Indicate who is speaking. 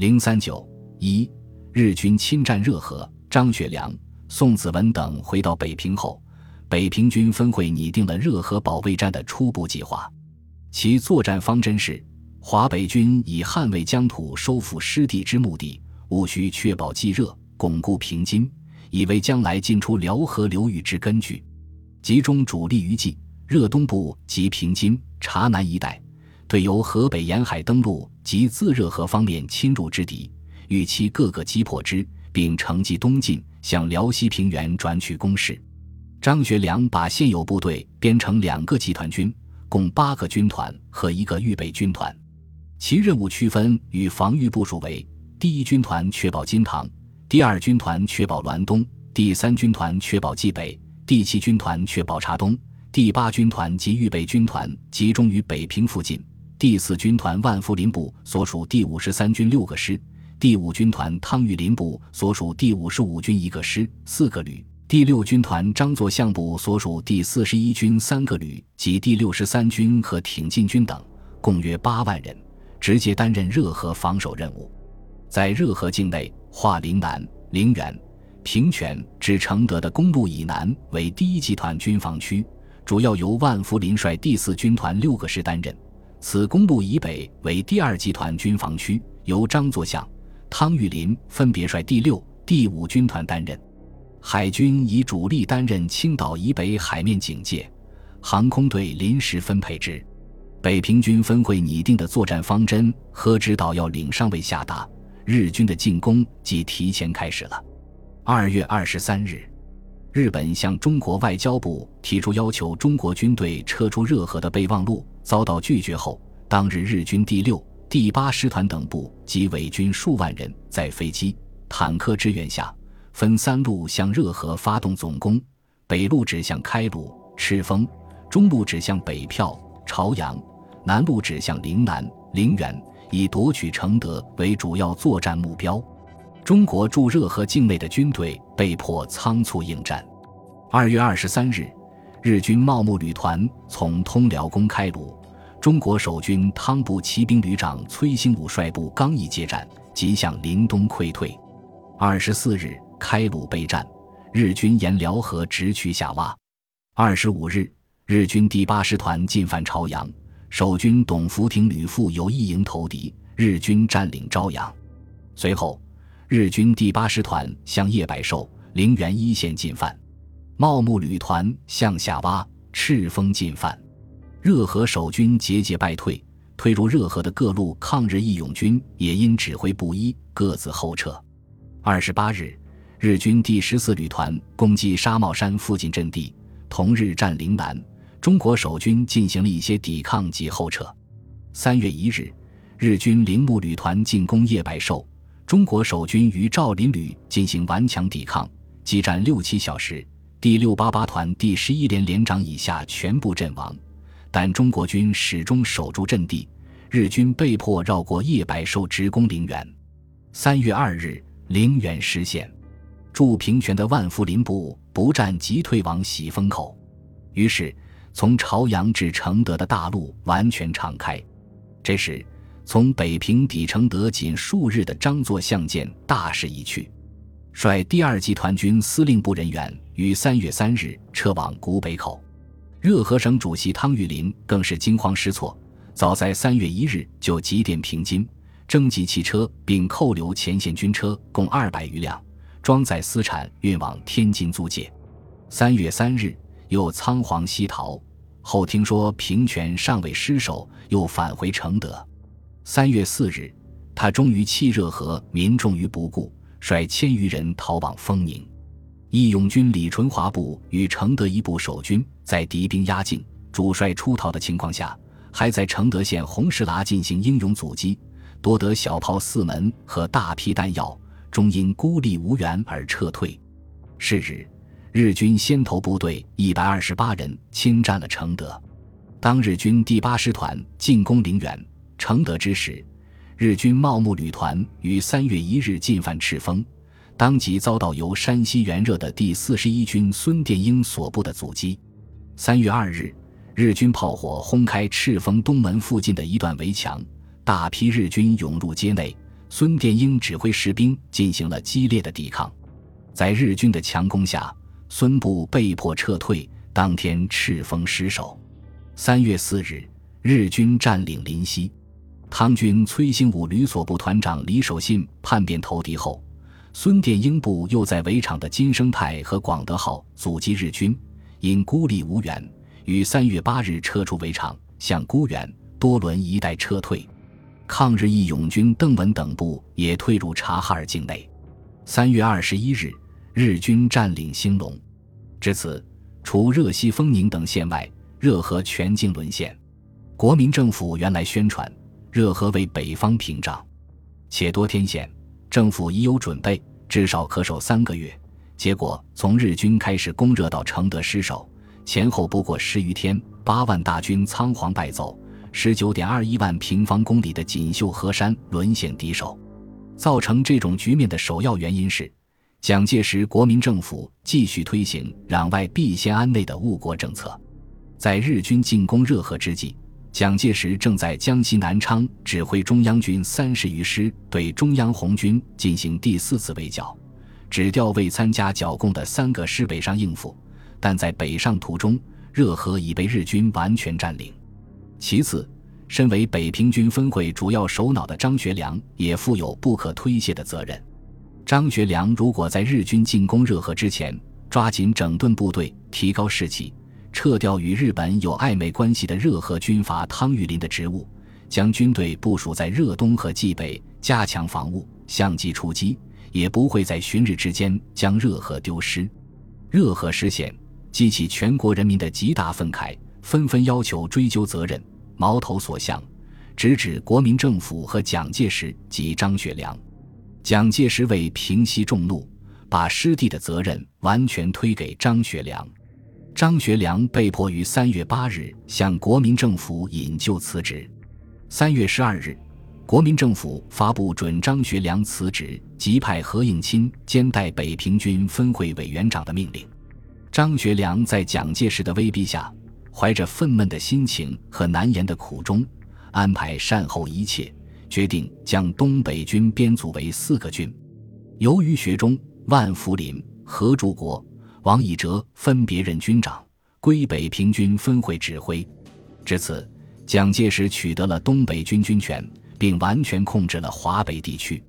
Speaker 1: 零三九一，日军侵占热河，张学良、宋子文等回到北平后，北平军分会拟定了热河保卫战的初步计划。其作战方针是：华北军以捍卫疆土、收复失地之目的，务须确保冀热，巩固平津，以为将来进出辽河流域之根据。集中主力于冀、热东部及平津、察南一带。对由河北沿海登陆及自热河方面侵入之敌，与其各个击破之，并乘机东进，向辽西平原转取攻势。张学良把现有部队编成两个集团军，共八个军团和一个预备军团，其任务区分与防御部署为：第一军团确保金堂，第二军团确保滦东，第三军团确保冀北，第七军团确保察东，第八军团及预备军团集中于北平附近。第四军团万福林部所属第五十三军六个师，第五军团汤玉麟部所属第五十五军一个师四个旅，第六军团张作相部所属第四十一军三个旅及第六十三军和挺进军等，共约八万人，直接担任热河防守任务。在热河境内，划陵南、陵园、平泉至承德的公路以南为第一集团军防区，主要由万福林率第四军团六个师担任。此公路以北为第二集团军防区，由张作相、汤玉麟分别率第六、第五军团担任。海军以主力担任青岛以北海面警戒，航空队临时分配之。北平军分会拟定的作战方针和指导要领尚未下达，日军的进攻即提前开始了。二月二十三日，日本向中国外交部提出要求中国军队撤出热河的备忘录。遭到拒绝后，当日日军第六、第八师团等部及伪军数万人在飞机、坦克支援下，分三路向热河发动总攻：北路指向开鲁、赤峰，中路指向北票、朝阳，南路指向陵南、陵远，以夺取承德为主要作战目标。中国驻热河境内的军队被迫仓促应战。二月二十三日。日军茂木旅团从通辽攻开鲁，中国守军汤部骑兵旅长崔兴武率部刚一接战，即向林东溃退。二十四日，开鲁备战，日军沿辽河直趋下洼。二十五日，日军第八师团进犯朝阳，守军董福亭旅副有一营投敌，日军占领朝阳。随后，日军第八师团向叶百寿、陵园一线进犯。茂木旅团向下挖，赤峰进犯，热河守军节节败退，退入热河的各路抗日义勇军也因指挥不一，各自后撤。二十八日，日军第十四旅团攻击沙帽山附近阵地，同日占陵南，中国守军进行了一些抵抗及后撤。三月一日，日军铃木旅团进攻叶百寿，中国守军与赵林旅进行顽强抵抗，激战六七小时。第六八八团第十一连连长以下全部阵亡，但中国军始终守住阵地，日军被迫绕过叶百寿直攻陵园。三月二日，陵园失陷，驻平泉的万福林部不战即退往喜峰口，于是从朝阳至承德的大路完全敞开。这时，从北平抵承德仅数日的张作相见大势已去。率第二集团军司令部人员于三月三日撤往古北口，热河省主席汤玉麟更是惊慌失措，早在三月一日就急电平津，征集汽车并扣留前线军车共二百余辆，装载私产运往天津租界。三月三日又仓皇西逃，后听说平泉尚未失守，又返回承德。三月四日，他终于弃热河民众于不顾。率千余人逃往丰宁，义勇军李纯华部与承德一部守军在敌兵压境、主帅出逃的情况下，还在承德县红石栏进行英勇阻击，夺得小炮四门和大批弹药，终因孤立无援而撤退。是日，日军先头部队一百二十八人侵占了承德。当日军第八师团进攻陵园、承德之时。日军茂木旅团于三月一日进犯赤峰，当即遭到由山西援热的第四十一军孙殿英所部的阻击。三月二日，日军炮火轰开赤峰东门附近的一段围墙，大批日军涌入街内，孙殿英指挥士兵进行了激烈的抵抗，在日军的强攻下，孙部被迫撤退。当天赤峰失守。三月四日，日军占领临溪。汤军崔兴武旅所部团长李守信叛变投敌后，孙殿英部又在围场的金生泰和广德号阻击日军，因孤立无援，于三月八日撤出围场，向孤远、多伦一带撤退。抗日义勇军邓文等部也退入察哈尔境内。三月二十一日，日军占领兴隆。至此，除热西、丰宁等县外，热河全境沦陷。国民政府原来宣传。热河为北方屏障，且多天险，政府已有准备，至少可守三个月。结果从日军开始攻热到承德失守，前后不过十余天，八万大军仓皇败走，十九点二一万平方公里的锦绣河山沦陷敌手。造成这种局面的首要原因是，蒋介石国民政府继续推行“攘外必先安内”的误国政策，在日军进攻热河之际。蒋介石正在江西南昌指挥中央军三十余师对中央红军进行第四次围剿，只调未参加剿共的三个师北上应付，但在北上途中，热河已被日军完全占领。其次，身为北平军分会主要首脑的张学良也负有不可推卸的责任。张学良如果在日军进攻热河之前抓紧整顿部队，提高士气。撤掉与日本有暧昧关系的热河军阀汤玉麟的职务，将军队部署在热东和冀北，加强防务，相继出击，也不会在旬日之间将热河丢失。热河失陷，激起全国人民的极大愤慨，纷纷要求追究责任，矛头所向，直指国民政府和蒋介石及张学良。蒋介石为平息众怒，把失地的责任完全推给张学良。张学良被迫于三月八日向国民政府引咎辞职。三月十二日，国民政府发布准张学良辞职，即派何应钦兼代北平军分会委员长的命令。张学良在蒋介石的威逼下，怀着愤懑的心情和难言的苦衷，安排善后一切，决定将东北军编组为四个军，由于学忠、万福林、何柱国。王以哲分别任军长，归北平军分会指挥。至此，蒋介石取得了东北军军权，并完全控制了华北地区。